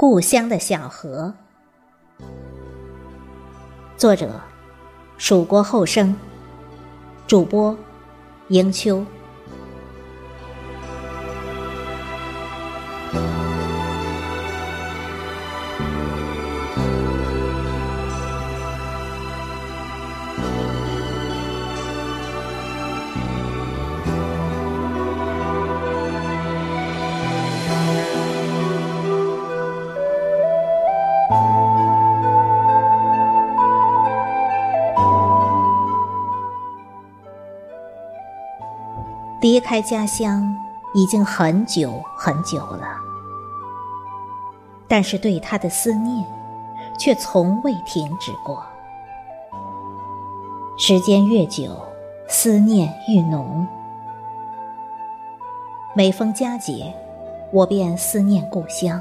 故乡的小河，作者：蜀国后生，主播：迎秋。离开家乡已经很久很久了，但是对他的思念却从未停止过。时间越久，思念愈浓。每逢佳节，我便思念故乡，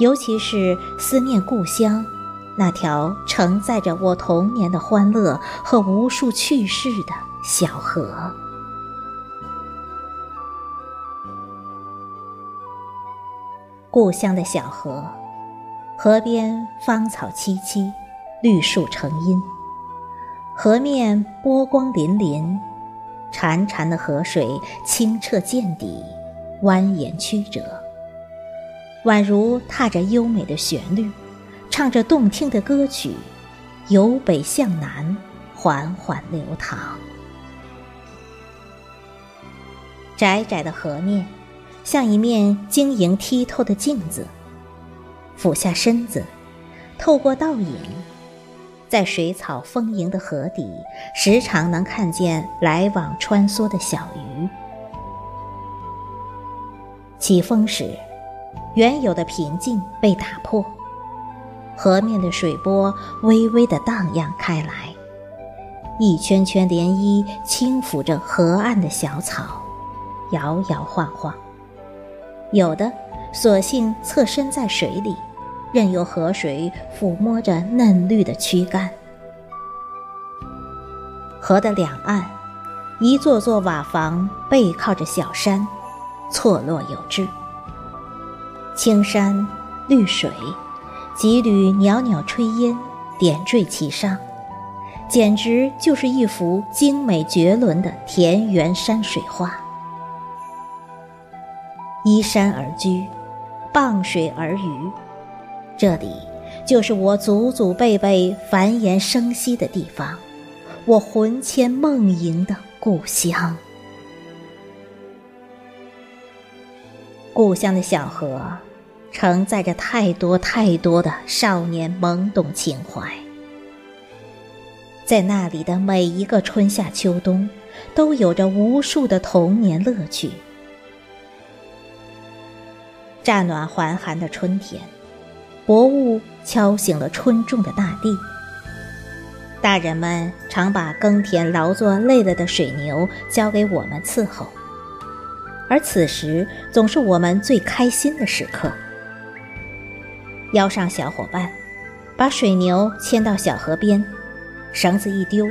尤其是思念故乡那条承载着我童年的欢乐和无数趣事的小河。故乡的小河，河边芳草萋萋，绿树成荫，河面波光粼粼，潺潺的河水清澈见底，蜿蜒曲折，宛如踏着优美的旋律，唱着动听的歌曲，由北向南缓缓流淌。窄窄的河面。像一面晶莹剔透的镜子，俯下身子，透过倒影，在水草丰盈的河底，时常能看见来往穿梭的小鱼。起风时，原有的平静被打破，河面的水波微微的荡漾开来，一圈圈涟漪轻抚着河岸的小草，摇摇晃晃。有的索性侧身在水里，任由河水抚摸着嫩绿的躯干。河的两岸，一座座瓦房背靠着小山，错落有致。青山绿水，几缕袅袅炊烟点缀其上，简直就是一幅精美绝伦的田园山水画。依山而居，傍水而渔，这里就是我祖祖辈辈繁衍生息的地方，我魂牵梦萦的故乡。故乡的小河，承载着太多太多的少年懵懂情怀，在那里的每一个春夏秋冬，都有着无数的童年乐趣。乍暖还寒的春天，薄雾敲醒了春种的大地。大人们常把耕田劳作累了的水牛交给我们伺候，而此时总是我们最开心的时刻。邀上小伙伴，把水牛牵到小河边，绳子一丢，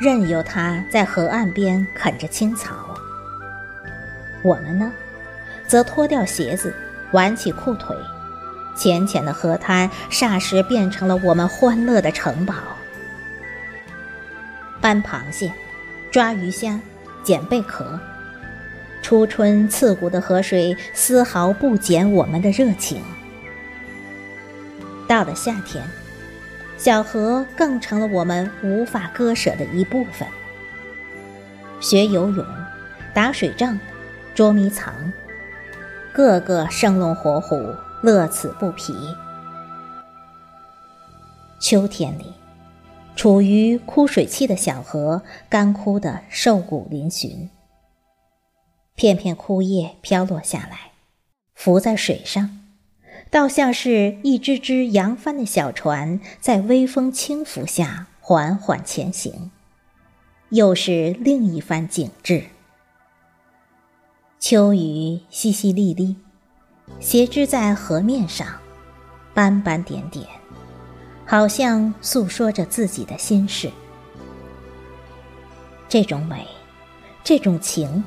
任由它在河岸边啃着青草。我们呢？则脱掉鞋子，挽起裤腿，浅浅的河滩霎时变成了我们欢乐的城堡。搬螃蟹，抓鱼虾，捡贝壳，初春刺骨的河水丝毫不减我们的热情。到了夏天，小河更成了我们无法割舍的一部分。学游泳，打水仗，捉迷藏。个个生龙活虎，乐此不疲。秋天里，处于枯水期的小河干枯的瘦骨嶙峋，片片枯叶飘落下来，浮在水上，倒像是一只只扬帆的小船，在微风轻拂下缓缓前行，又是另一番景致。秋雨淅淅沥沥，斜织在河面上，斑斑点点，好像诉说着自己的心事。这种美，这种情，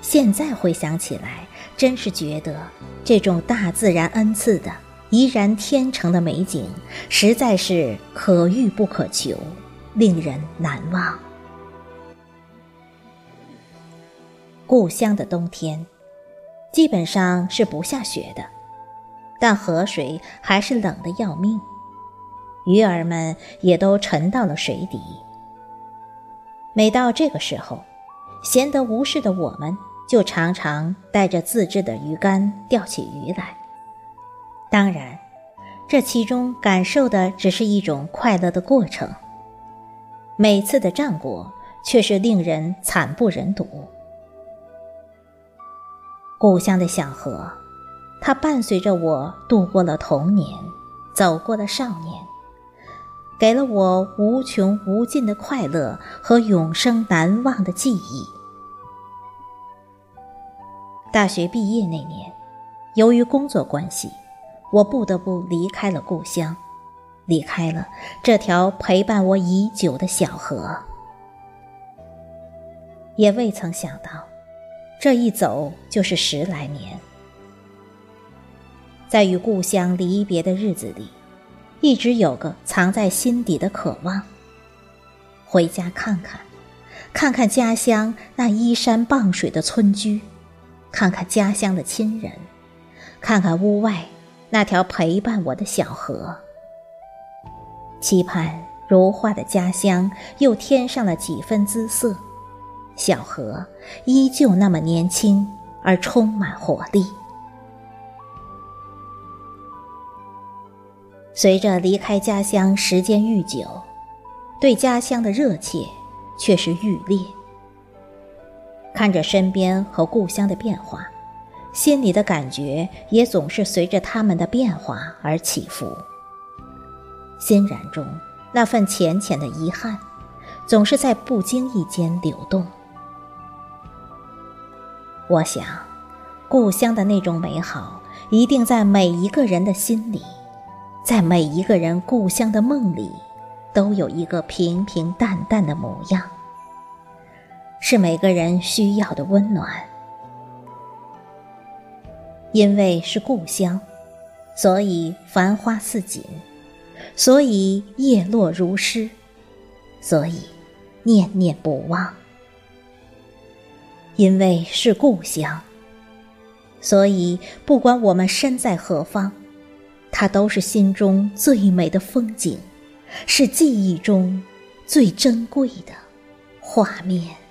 现在回想起来，真是觉得这种大自然恩赐的怡然天成的美景，实在是可遇不可求，令人难忘。故乡的冬天，基本上是不下雪的，但河水还是冷得要命，鱼儿们也都沉到了水底。每到这个时候，闲得无事的我们，就常常带着自制的鱼竿钓起鱼来。当然，这其中感受的只是一种快乐的过程，每次的战果却是令人惨不忍睹。故乡的小河，它伴随着我度过了童年，走过了少年，给了我无穷无尽的快乐和永生难忘的记忆。大学毕业那年，由于工作关系，我不得不离开了故乡，离开了这条陪伴我已久的小河，也未曾想到。这一走就是十来年，在与故乡离别的日子里，一直有个藏在心底的渴望：回家看看，看看家乡那依山傍水的村居，看看家乡的亲人，看看屋外那条陪伴我的小河，期盼如画的家乡又添上了几分姿色。小河依旧那么年轻而充满活力。随着离开家乡时间愈久，对家乡的热切却是愈烈。看着身边和故乡的变化，心里的感觉也总是随着他们的变化而起伏。欣然中那份浅浅的遗憾，总是在不经意间流动。我想，故乡的那种美好，一定在每一个人的心里，在每一个人故乡的梦里，都有一个平平淡淡的模样，是每个人需要的温暖。因为是故乡，所以繁花似锦，所以叶落如诗，所以念念不忘。因为是故乡，所以不管我们身在何方，它都是心中最美的风景，是记忆中最珍贵的画面。